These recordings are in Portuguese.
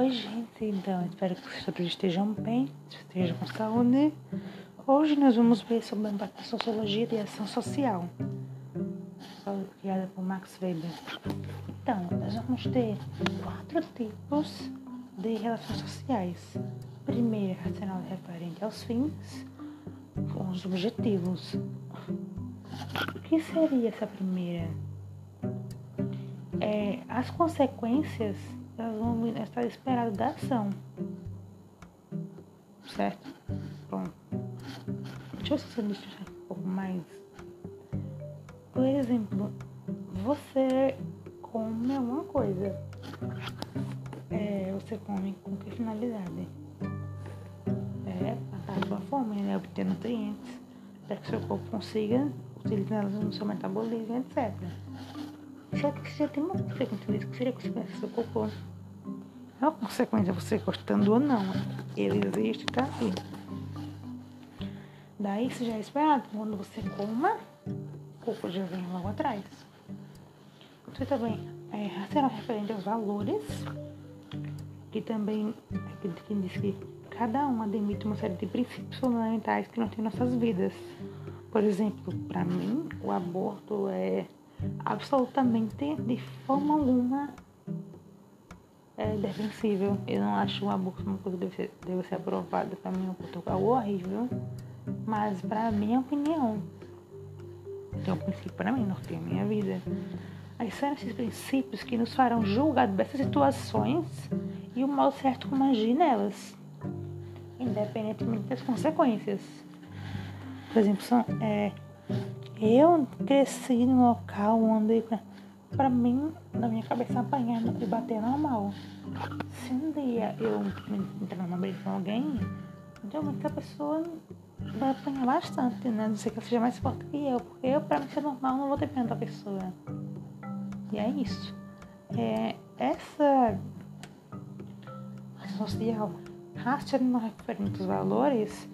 Oi, gente. Então, espero que vocês estejam bem, estejam com saúde. Hoje nós vamos ver sobre a sociologia de ação social, criada por Max Weber. Então, nós vamos ter quatro tipos de relações sociais. Primeira, racional referente aos fins, com os objetivos. O que seria essa primeira? É, as consequências elas vão estar esperadas da ação. Certo? Bom, deixa eu ver se um pouco mais. Por exemplo, você come alguma coisa. É, você come com que finalidade? É, matar sua fome, né? Obter nutrientes, para que seu corpo consiga utilizá-los no seu metabolismo, etc. Só que você tem uma consequência disso, que seria a consequência do seu corpo. É uma consequência você gostando ou não. Ele existe, tá aí. Daí isso já é esperado. Quando você coma, o corpo já vem logo atrás. Você também é, será referente aos valores, que também que diz que cada um admite uma série de princípios fundamentais que não tem em nossas vidas. Por exemplo, para mim, o aborto é absolutamente de forma alguma é defensível. Eu não acho o aborto uma coisa que deve ser, deve ser aprovada. Para mim, é um horrível. Mas, para minha opinião, tem um princípio para mim, não tem a minha vida. Aí são esses princípios que nos farão julgar dessas situações e o modo certo como agir nelas, independentemente das consequências. Por exemplo, são, é, eu cresci num local onde Pra mim, na minha cabeça, apanhar e bater é normal. Se um dia eu entrar numa briga com alguém, que a pessoa vai apanhar bastante, né? Não sei que ela seja mais forte que eu, porque eu, pra mim, ser normal, não vou ter pena da pessoa. E é isso. É, essa social racional referente aos valores,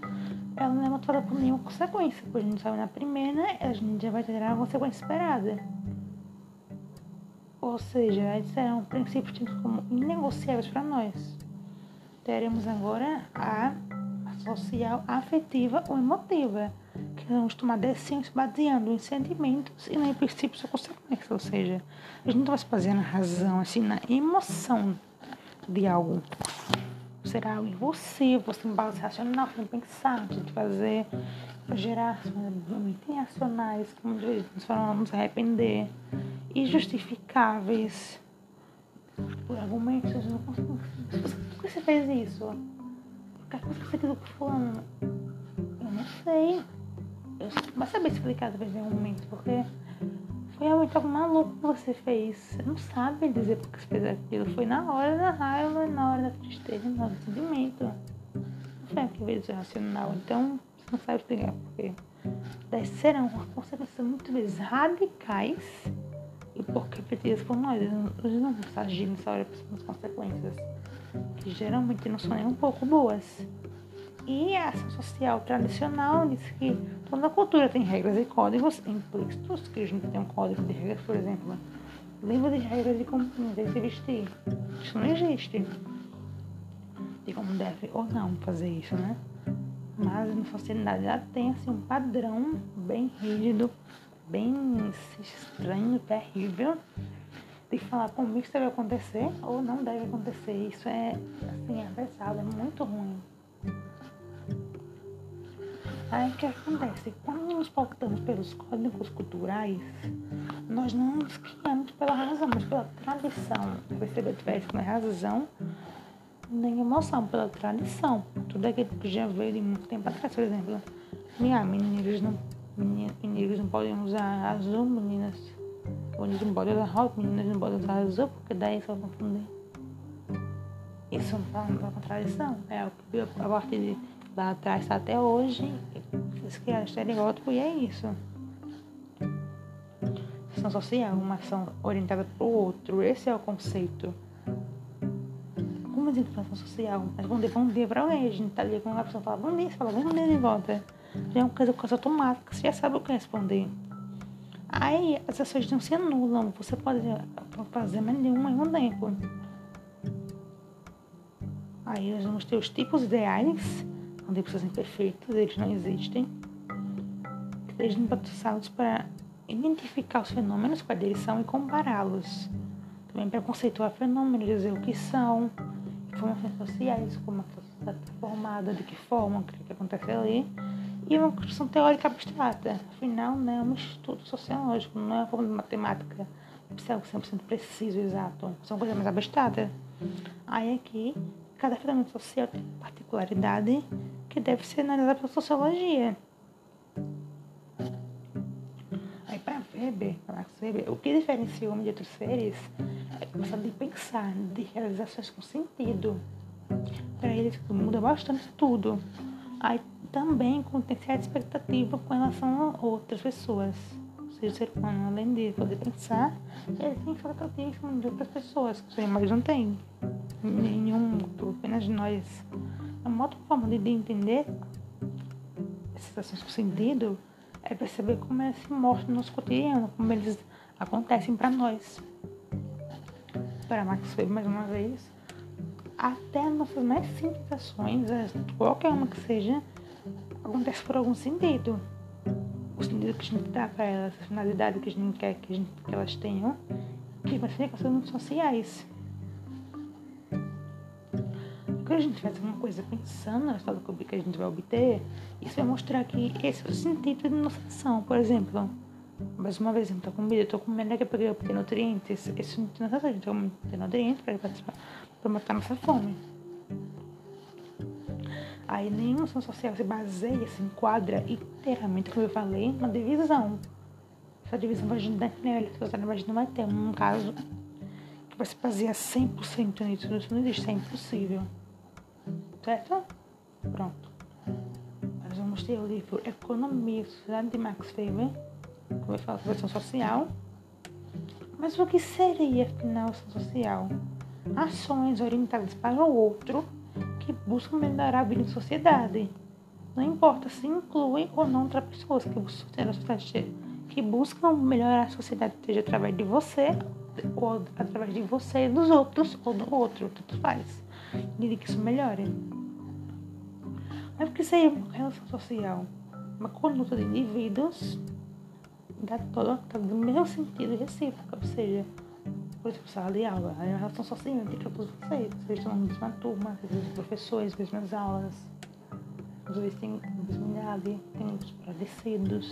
ela não é motivada por nenhuma consequência, pois a gente sabe na primeira, a gente já vai ter a consequência esperada. Ou seja, eles serão princípios tidos como inegociáveis para nós. Teremos agora a, social, afetiva ou emotiva, que vamos tomar decisões baseando em sentimentos e não em princípios ou consequências. Ou seja, a gente não vai se basear na razão, assim, na emoção de algo. Será algo impulsivo, você base racional, você pensar, de fazer, gerar momentos irracionais, como nós vamos arrepender injustificáveis por argumentos. Não consigo, por que você fez isso? Por que você quis o fulano? Eu não sei. Eu vai saber explicar talvez em algum momento, porque foi realmente algo maluco que você fez. Você não sabe dizer por que você fez aquilo. Foi na hora da raiva, na hora da tristeza, na hora do sentimento. Não foi aquilo vezes racional. Então, não sabe explicar por quê. Daí serão consequências muito vezes radicais e porque pedidas por nós. Nós não vamos agir nessa hora as consequências, que geralmente não são nem um pouco boas. E a ação social tradicional diz que toda cultura tem regras e códigos implícitos, que a gente tem um código de regras, por exemplo, livro de regras de como deve se vestir. Isso não existe. De como deve ou não fazer isso, né? Mas na sociedade já tem assim, um padrão bem rígido bem estranho, terrível, de falar comigo isso deve acontecer ou não deve acontecer. Isso é, assim, é pesado, é muito ruim. Aí o que acontece? Quando nos pautamos pelos códigos culturais, nós não nos criamos pela razão, mas pela tradição. Percebeu que é razão nem emoção, pela tradição. Tudo aquilo que já veio de muito tempo atrás, por exemplo. Minha meninas não meninos não podem usar azul, meninas. Meninos não podem usar rosa, meninas não podem usar azul, porque daí só confundir. Isso não é uma contradição. É o que a partir de lá atrás até hoje, eles criaram estereótipo e é isso. Social, uma ação orientada para o outro. Esse é o conceito. Como dizer ação social? Responder bom dia para alguém. A gente tá ali com uma pessoa fala bom dia, você fala bom dia de volta já é uma coisa, coisa automática, você já sabe o que responder. Aí as ações não se anulam, você pode fazer mais nenhuma em um tempo. Aí nós vamos ter os tipos ideais, onde pessoas imperfeitos, eles não existem. Eles não podem usados para identificar os fenômenos, quais eles são, e compará-los. Também para conceituar fenômenos, dizer o que são, informações sociais, como a sociedade formada, de que forma, o que acontece ali e uma construção teórica abstrata. Afinal, né, é um estudo sociológico, não é uma forma de matemática precisa 100% preciso, exato. São coisas mais abstratas. Aí aqui, cada fenômeno social tem particularidade que deve ser analisada pela sociologia. Aí para Weber, para Max Weber, o que diferencia o homem de outros seres é a capacidade de pensar, de realizações com sentido. Para ele muda bastante tudo. Aí também certa expectativa com relação a outras pessoas. Ou seja, o ser humano, além de poder pensar, ele tem expectativa de outras pessoas, que os não têm. Nenhum, apenas nós. É uma outra forma de entender essas ações com sentido é perceber como elas se mostram no nosso cotidiano, como eles acontecem para nós. Para Max Weber, mais uma vez, até nossas mais simples ações, qualquer uma que seja, acontece por algum sentido. O sentido que a gente dá para elas, a finalidade que a gente quer que, gente, que elas tenham, que vai ser questões sociais. Quando a gente faz alguma coisa pensando no resultado que a gente vai obter, isso vai mostrar que esse é o sentido da nossa ação. Por exemplo, mais uma vez, eu estou com medo, eu estou com medo que eu peguei nutrientes. Esse não tem nada a ver, então, obter nutrientes para matar nossa fome. Aí nenhuma ação social se baseia, se enquadra inteiramente, como eu falei, na divisão. Essa divisão vaginal não vai ter um caso que vai se basear 100% nisso. Isso não existe, é impossível. Certo? Pronto. Nós vamos ter o livro Economia Sociedade de Max Weber, como eu falo, ação social. Mas o que seria, afinal, ação social? Ações orientadas para o outro que buscam melhorar a vida em sociedade. Não importa se incluem ou não outras pessoas que buscam, que buscam melhorar a sociedade, seja através de você, ou através de você e dos outros, ou do outro, tanto faz. E que isso melhore. Mas o que seria uma relação social? Uma conduta de indivíduos da toda, do mesmo sentido recíproco, ou seja, por exemplo, sala de aula, a relação social entre todos vocês. Vocês estão na mesma turma, vocês são professores, mesmas aulas. Às vezes tem intimidade, tem os parecidos.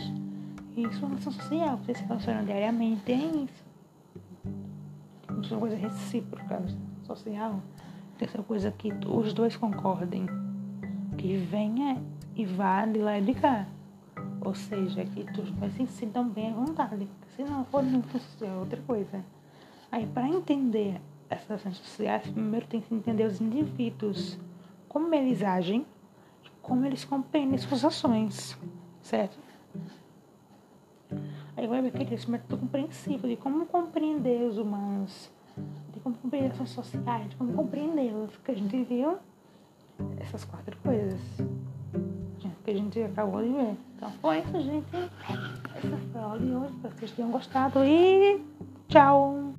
Isso é uma relação social, vocês se relacionam diariamente, é isso. Isso é uma coisa recíproca, social. Tem essa coisa que os dois concordem. Que venha e vá de lá e de cá. Ou seja, que os dois se sintam bem à vontade. Se não for, não é outra coisa. Aí, para entender essas ações sociais, primeiro tem que entender os indivíduos, como eles agem, como eles compreendem suas ações, certo? Aí vai ver aquele esse método compreensivo de como compreender os humanos, de como compreender as ações sociais, de como compreendê-los, que a gente viu essas quatro coisas que a gente acabou de ver. Então foi isso, gente. Essa foi a aula de hoje. Espero que vocês tenham gostado e tchau!